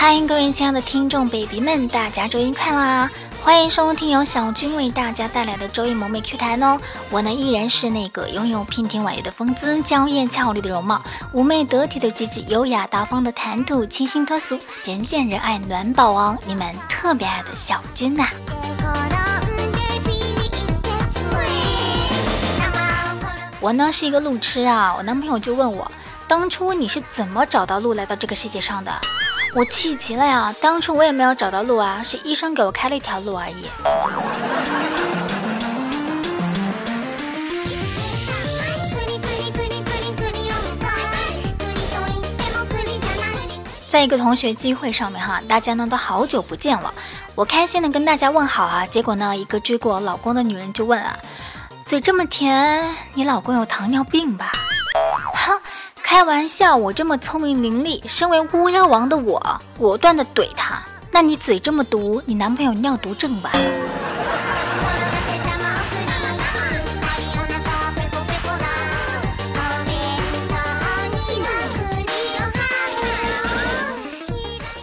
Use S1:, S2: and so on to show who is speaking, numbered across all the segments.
S1: 欢迎各位亲爱的听众 baby 们，大家周一快乐啊！欢迎收听由小军为大家带来的周一萌妹 Q 弹哦。我呢依然是那个拥有娉婷婉约的风姿、娇艳俏丽的容貌、妩媚得体的举止、优雅大方的谈吐、清新脱俗、人见人爱暖宝王，你们特别爱的小军呐。我呢是一个路痴啊，我男朋友就问我，当初你是怎么找到路来到这个世界上的？我气急了呀，当初我也没有找到路啊，是医生给我开了一条路而已。在一个同学聚会上面哈，大家呢都好久不见了，我开心的跟大家问好啊，结果呢一个追过我老公的女人就问啊。嘴这么甜，你老公有糖尿病吧？开玩笑，我这么聪明伶俐，身为巫妖王的我，果断的怼他。那你嘴这么毒，你男朋友尿毒症吧？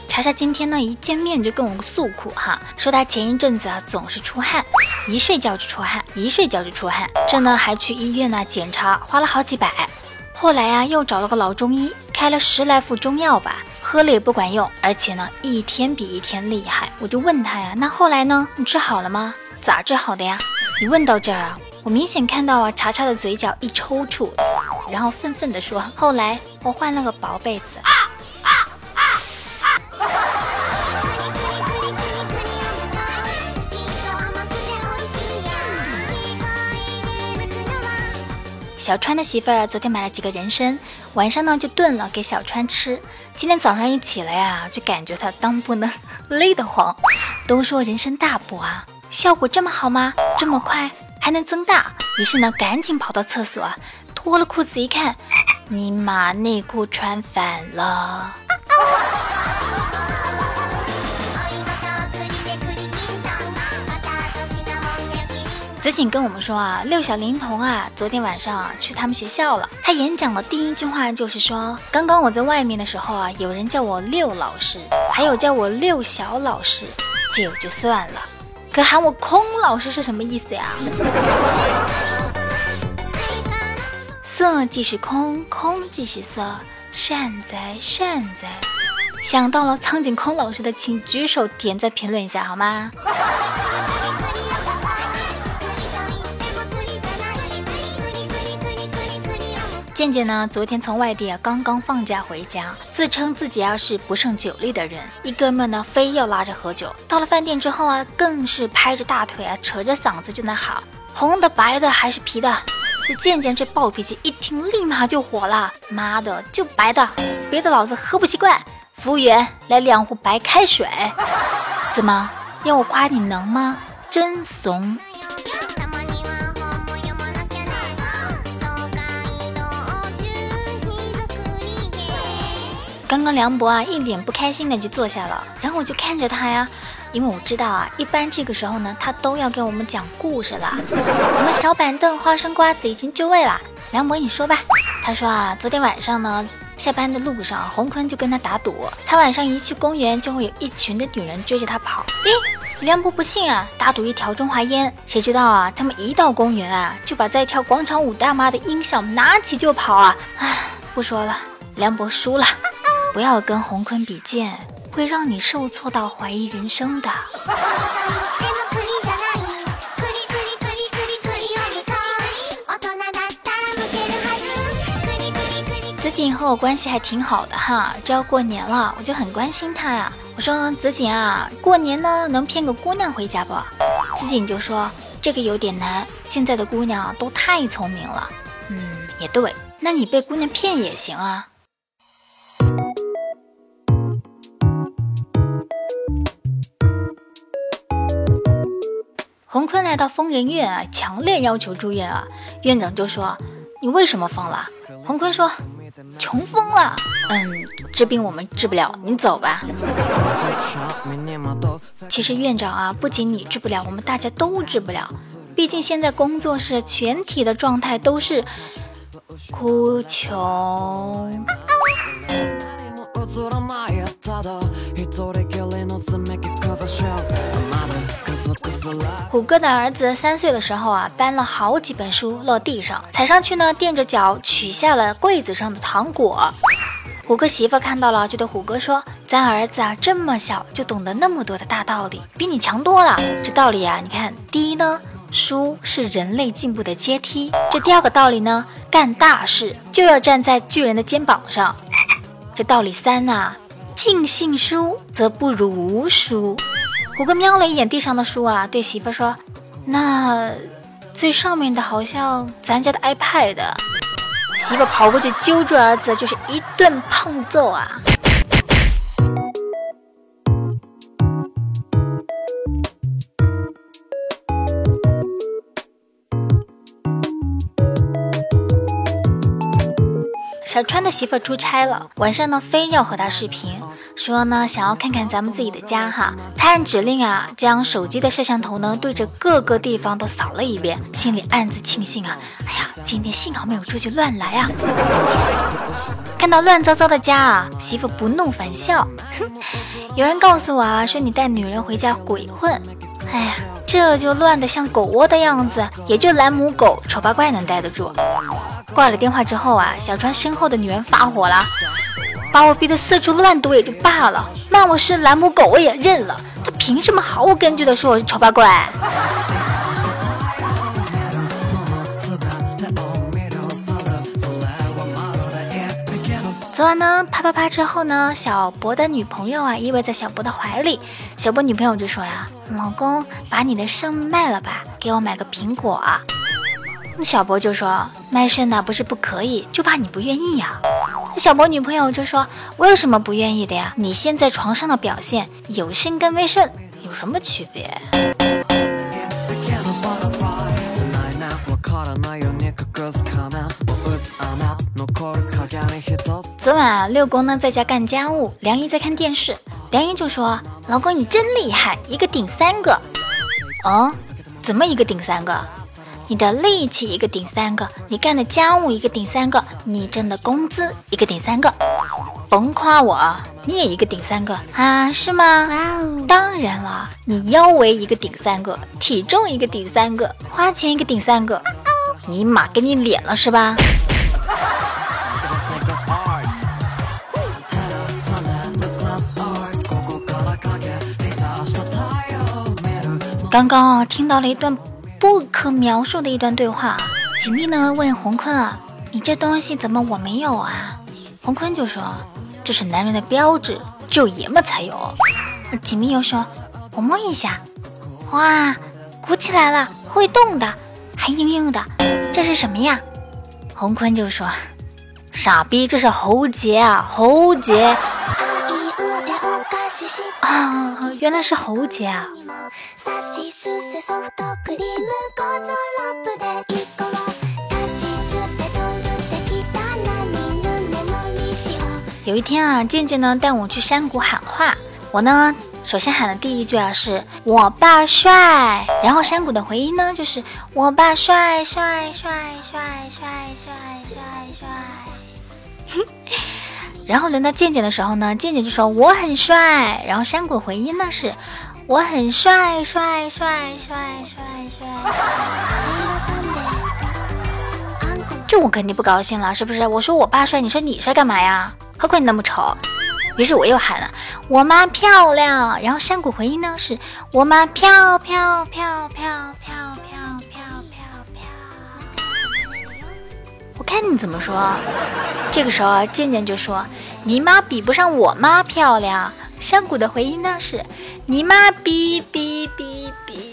S1: 查查今天呢，一见面就跟我诉苦哈，说他前一阵子啊总是出汗，一睡觉就出汗，一睡觉就出汗，这呢还去医院呢检查，花了好几百。后来呀又找了个老中医，开了十来副中药吧，喝了也不管用，而且呢一天比一天厉害。我就问他呀，那后来呢？你治好了吗？咋治好的呀？你问到这儿啊，我明显看到啊查查的嘴角一抽搐，然后愤愤地说，后来我换了个薄被子。小川的媳妇儿昨天买了几个人参，晚上呢就炖了给小川吃。今天早上一起来呀，就感觉他裆部呢勒得慌。都说人参大补啊，效果这么好吗？这么快还能增大？于是呢，赶紧跑到厕所，脱了裤子一看，尼玛内裤穿反了。子锦跟我们说啊，六小龄童啊，昨天晚上啊去他们学校了。他演讲的第一句话就是说，刚刚我在外面的时候啊，有人叫我六老师，还有叫我六小老师，这也就算了，可喊我空老师是什么意思呀？色即是空，空即是色，善哉善哉。想到了苍井空老师的，请举手点赞评论一下好吗？健健呢？昨天从外地啊刚刚放假回家，自称自己啊是不胜酒力的人，一哥们呢非要拉着喝酒。到了饭店之后啊，更是拍着大腿啊，扯着嗓子就那喊：“红的、白的还是啤的？”这健健这暴脾气一听，立马就火了：“妈的，就白的，别的老子喝不习惯。”服务员，来两壶白开水。怎么要我夸你能吗？真怂。刚刚梁博啊，一脸不开心的就坐下了，然后我就看着他呀，因为我知道啊，一般这个时候呢，他都要给我们讲故事了。我们小板凳花生瓜子已经就位了，梁博你说吧。他说啊，昨天晚上呢，下班的路上，洪坤就跟他打赌，他晚上一去公园就会有一群的女人追着他跑。诶，梁博不信啊，打赌一条中华烟，谁知道啊，他们一到公园啊，就把在跳广场舞大妈的音响拿起就跑啊。唉，不说了，梁博输了。不要跟洪坤比剑，会让你受挫到怀疑人生的。子锦和我关系还挺好的哈，这要过年了，我就很关心他呀。我说子锦啊，过年呢能骗个姑娘回家不？子锦就说这个有点难，现在的姑娘都太聪明了。嗯，也对，那你被姑娘骗也行啊。洪坤来到疯人院啊，强烈要求住院啊。院长就说：“你为什么疯了？”洪坤说：“穷疯了。”嗯，这病我们治不了，你走吧。其实院长啊，不仅你治不了，我们大家都治不了。毕竟现在工作室全体的状态都是哭穷。虎哥的儿子三岁的时候啊，搬了好几本书落地上，踩上去呢，垫着脚取下了柜子上的糖果。虎哥媳妇看到了，就对虎哥说：“咱儿子啊，这么小就懂得那么多的大道理，比你强多了。这道理啊，你看，第一呢，书是人类进步的阶梯。这第二个道理呢，干大事就要站在巨人的肩膀上。这道理三呐。”尽信书则不如无书。虎哥瞄了一眼地上的书啊，对媳妇说：“那最上面的好像咱家的 iPad。”媳妇跑过去揪住儿子，就是一顿胖揍啊！小川的媳妇出差了，晚上呢非要和他视频，说呢想要看看咱们自己的家哈。他按指令啊，将手机的摄像头呢对着各个地方都扫了一遍，心里暗自庆幸啊，哎呀，今天幸好没有出去乱来啊。看到乱糟糟的家啊，媳妇不怒反笑，哼，有人告诉我啊，说你带女人回家鬼混，哎呀，这就乱得像狗窝的样子，也就蓝母狗、丑八怪能待得住。挂了电话之后啊，小川身后的女人发火了，把我逼得四处乱躲也就罢了，骂我是蓝母狗我也认了，他凭什么毫无根据的说我是丑八怪？昨晚呢，啪啪啪之后呢，小博的女朋友啊依偎在小博的怀里，小博女朋友就说呀：“老公，把你的肾卖了吧，给我买个苹果。”那小博就说：“卖肾呢不是不可以，就怕你不愿意呀。”那小博女朋友就说：“我有什么不愿意的呀？你现在床上的表现，有肾跟没肾有什么区别？”昨晚啊，六公呢在家干家务，梁姨在看电视，梁姨就说：“老公你真厉害，一个顶三个。”哦，怎么一个顶三个？你的力气一个顶三个，你干的家务一个顶三个，你挣的工资一个顶三个，甭夸我，你也一个顶三个啊？是吗？哇哦当然了，你腰围一个顶三个，体重一个顶三个，花钱一个顶三个，尼玛给你脸了是吧？刚刚啊，听到了一段。不可描述的一段对话。锦觅呢问洪坤啊：“你这东西怎么我没有啊？”洪坤就说：“这是男人的标志，只有爷们才有。”锦觅又说：“我摸一下，哇，鼓起来了，会动的，还硬硬的，这是什么呀？”洪坤就说：“傻逼，这是喉结啊，喉结。” 啊，原来是喉结啊！有一天啊，健健呢带我去山谷喊话，我呢首先喊的第一句啊是我爸帅，然后山谷的回音呢就是我爸帅帅帅帅帅帅帅帅。然后轮到健健的时候呢，健健就说我很帅，然后山谷回音呢是我很帅帅帅帅帅帅。这我肯定不高兴了，是不是？我说我爸帅，你说你帅干嘛呀？何况你那么丑。于是我又喊了我妈漂亮，然后山谷回音呢是我妈漂漂漂漂漂我看你怎么说。这个时候啊，健健就说：“你妈比不上我妈漂亮。”山谷的回音呢是：“你妈比比比比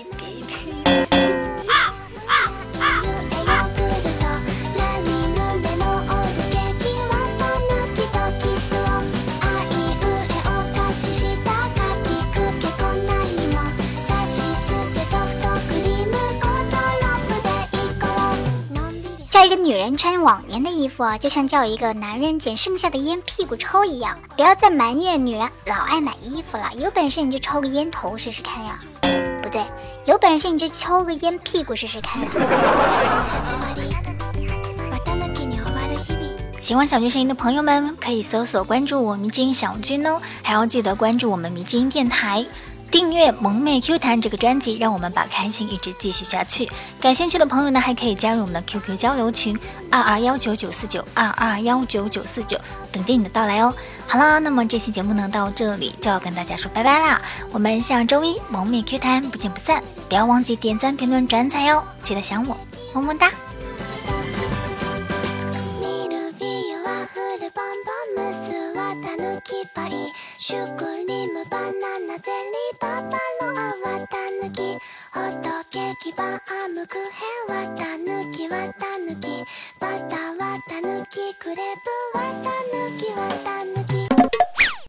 S2: 穿往年的衣服啊，就像叫一个男人捡剩下的烟屁股抽一样。不要再埋怨女人老爱买衣服了，有本事你就抽个烟头试试看呀！不对，有本事你就抽个烟屁股试试看。
S1: 喜欢小军声音的朋友们，可以搜索关注我迷之音小军哦，还要记得关注我们迷之音电台。订阅萌妹 Q 弹这个专辑，让我们把开心一直继续下去。感兴趣的朋友呢，还可以加入我们的 QQ 交流群二二幺九九四九二二幺九九四九，等着你的到来哦。好啦，那么这期节目呢到这里就要跟大家说拜拜啦，我们下周一萌妹 Q 弹不见不散，不要忘记点赞、评论、转采哟，记得想我，么么哒。